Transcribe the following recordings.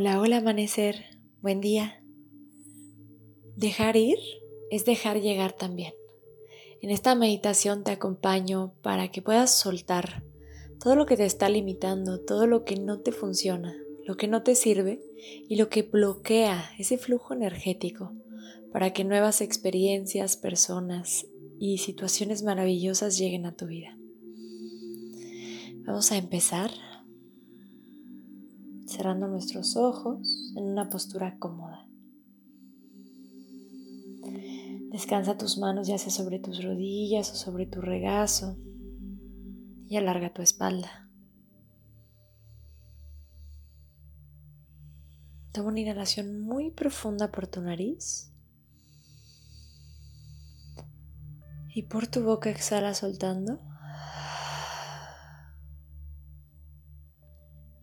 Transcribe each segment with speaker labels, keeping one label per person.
Speaker 1: Hola, hola amanecer, buen día. Dejar ir es dejar llegar también. En esta meditación te acompaño para que puedas soltar todo lo que te está limitando, todo lo que no te funciona, lo que no te sirve y lo que bloquea ese flujo energético para que nuevas experiencias, personas y situaciones maravillosas lleguen a tu vida. Vamos a empezar cerrando nuestros ojos en una postura cómoda. Descansa tus manos ya sea sobre tus rodillas o sobre tu regazo y alarga tu espalda. Toma una inhalación muy profunda por tu nariz y por tu boca exhala soltando.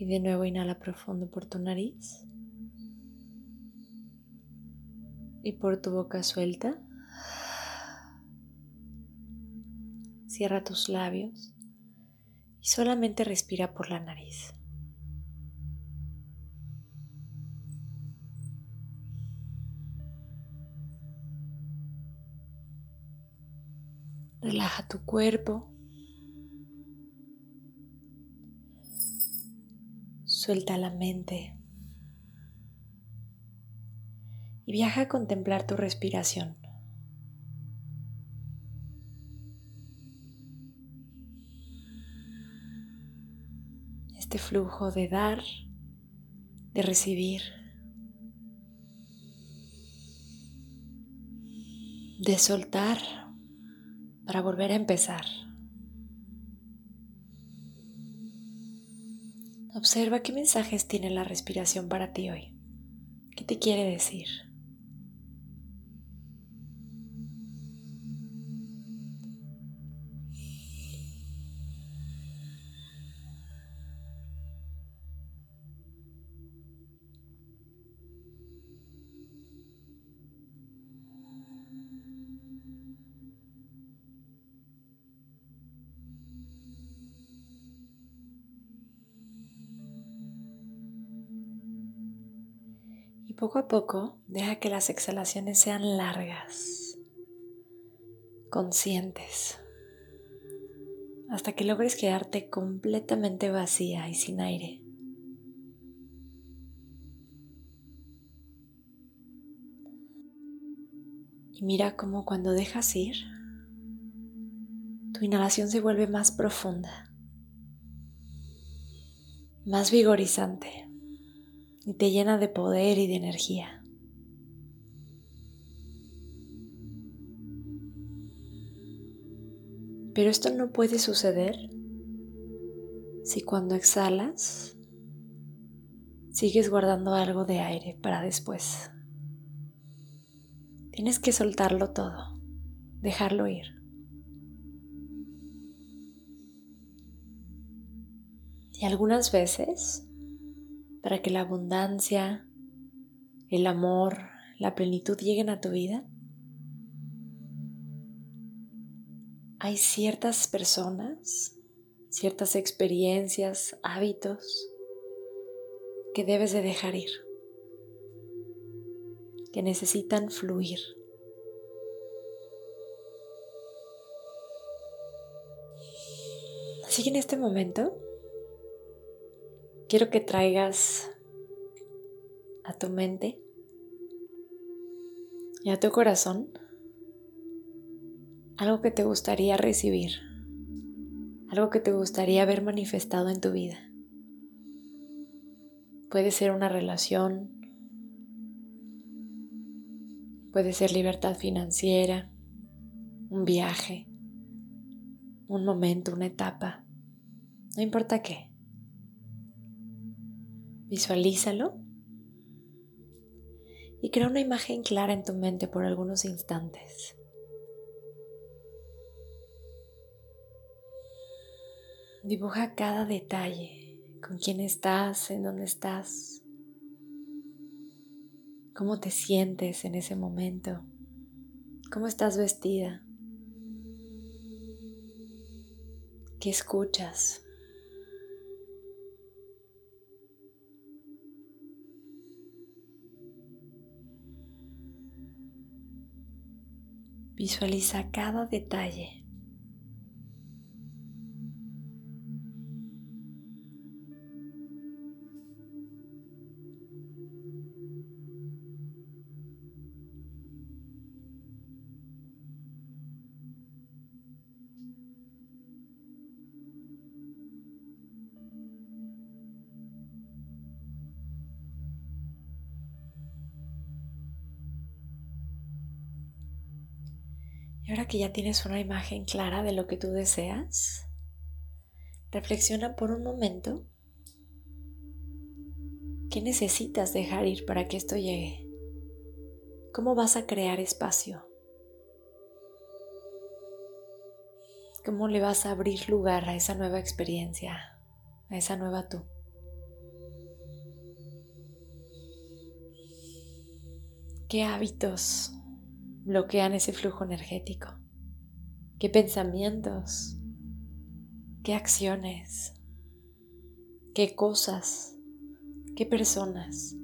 Speaker 1: Y de nuevo inhala profundo por tu nariz. Y por tu boca suelta. Cierra tus labios y solamente respira por la nariz. Relaja tu cuerpo. Suelta la mente. Y viaja a contemplar tu respiración. Este flujo de dar, de recibir, de soltar para volver a empezar. Observa qué mensajes tiene la respiración para ti hoy. ¿Qué te quiere decir? Poco a poco, deja que las exhalaciones sean largas, conscientes, hasta que logres quedarte completamente vacía y sin aire. Y mira cómo cuando dejas ir, tu inhalación se vuelve más profunda, más vigorizante y te llena de poder y de energía. Pero esto no puede suceder si cuando exhalas sigues guardando algo de aire para después. Tienes que soltarlo todo, dejarlo ir. Y algunas veces para que la abundancia, el amor, la plenitud lleguen a tu vida? Hay ciertas personas, ciertas experiencias, hábitos que debes de dejar ir, que necesitan fluir. Así que en este momento quiero que traigas a tu mente y a tu corazón algo que te gustaría recibir, algo que te gustaría ver manifestado en tu vida. Puede ser una relación, puede ser libertad financiera, un viaje, un momento, una etapa, no importa qué Visualízalo y crea una imagen clara en tu mente por algunos instantes. Dibuja cada detalle, con quién estás, en dónde estás, cómo te sientes en ese momento, cómo estás vestida, qué escuchas. Visualiza cada detalle. Ahora que ya tienes una imagen clara de lo que tú deseas, reflexiona por un momento qué necesitas dejar ir para que esto llegue. ¿Cómo vas a crear espacio? ¿Cómo le vas a abrir lugar a esa nueva experiencia, a esa nueva tú? ¿Qué hábitos bloquean ese flujo energético? ¿Qué pensamientos? ¿Qué acciones? ¿Qué cosas? ¿Qué personas?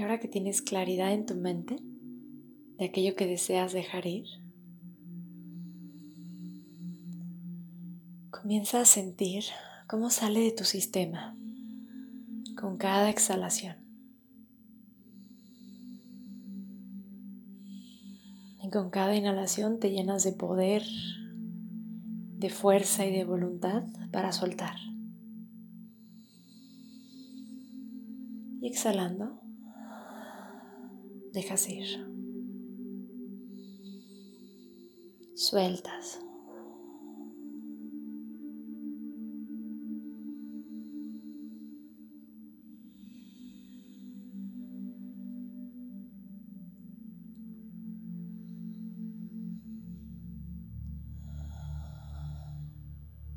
Speaker 1: Y ahora que tienes claridad en tu mente de aquello que deseas dejar ir, comienza a sentir cómo sale de tu sistema con cada exhalación. Y con cada inhalación te llenas de poder, de fuerza y de voluntad para soltar. Y exhalando, dejas ir. Sueltas.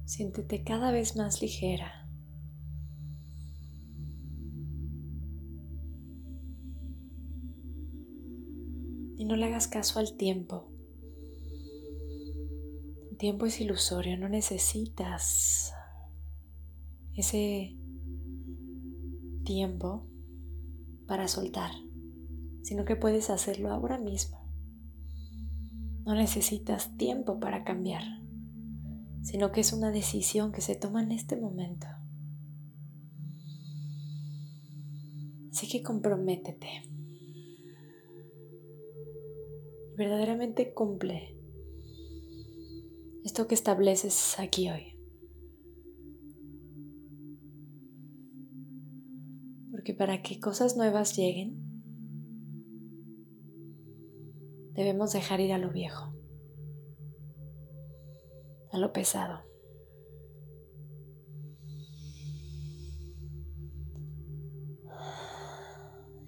Speaker 1: Siéntete cada vez más ligera. Y no le hagas caso al tiempo. El tiempo es ilusorio, no necesitas ese tiempo para soltar, sino que puedes hacerlo ahora mismo. No necesitas tiempo para cambiar, sino que es una decisión que se toma en este momento. Así que comprométete verdaderamente cumple esto que estableces aquí hoy. Porque para que cosas nuevas lleguen, debemos dejar ir a lo viejo, a lo pesado.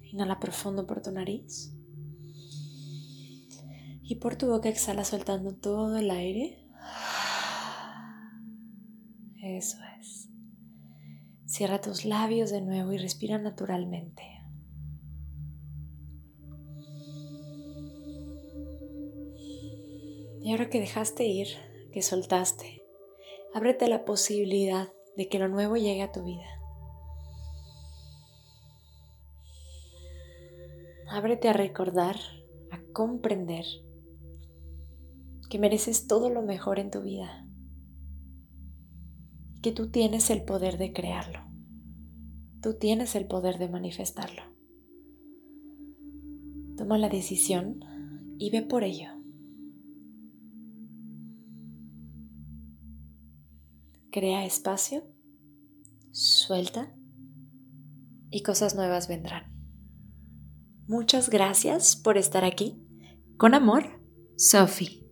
Speaker 1: Inhala profundo por tu nariz. Y por tu boca exhala soltando todo el aire. Eso es. Cierra tus labios de nuevo y respira naturalmente. Y ahora que dejaste ir, que soltaste, ábrete la posibilidad de que lo nuevo llegue a tu vida. Ábrete a recordar, a comprender que mereces todo lo mejor en tu vida, que tú tienes el poder de crearlo, tú tienes el poder de manifestarlo. Toma la decisión y ve por ello. Crea espacio, suelta y cosas nuevas vendrán. Muchas gracias por estar aquí. Con amor, Sophie.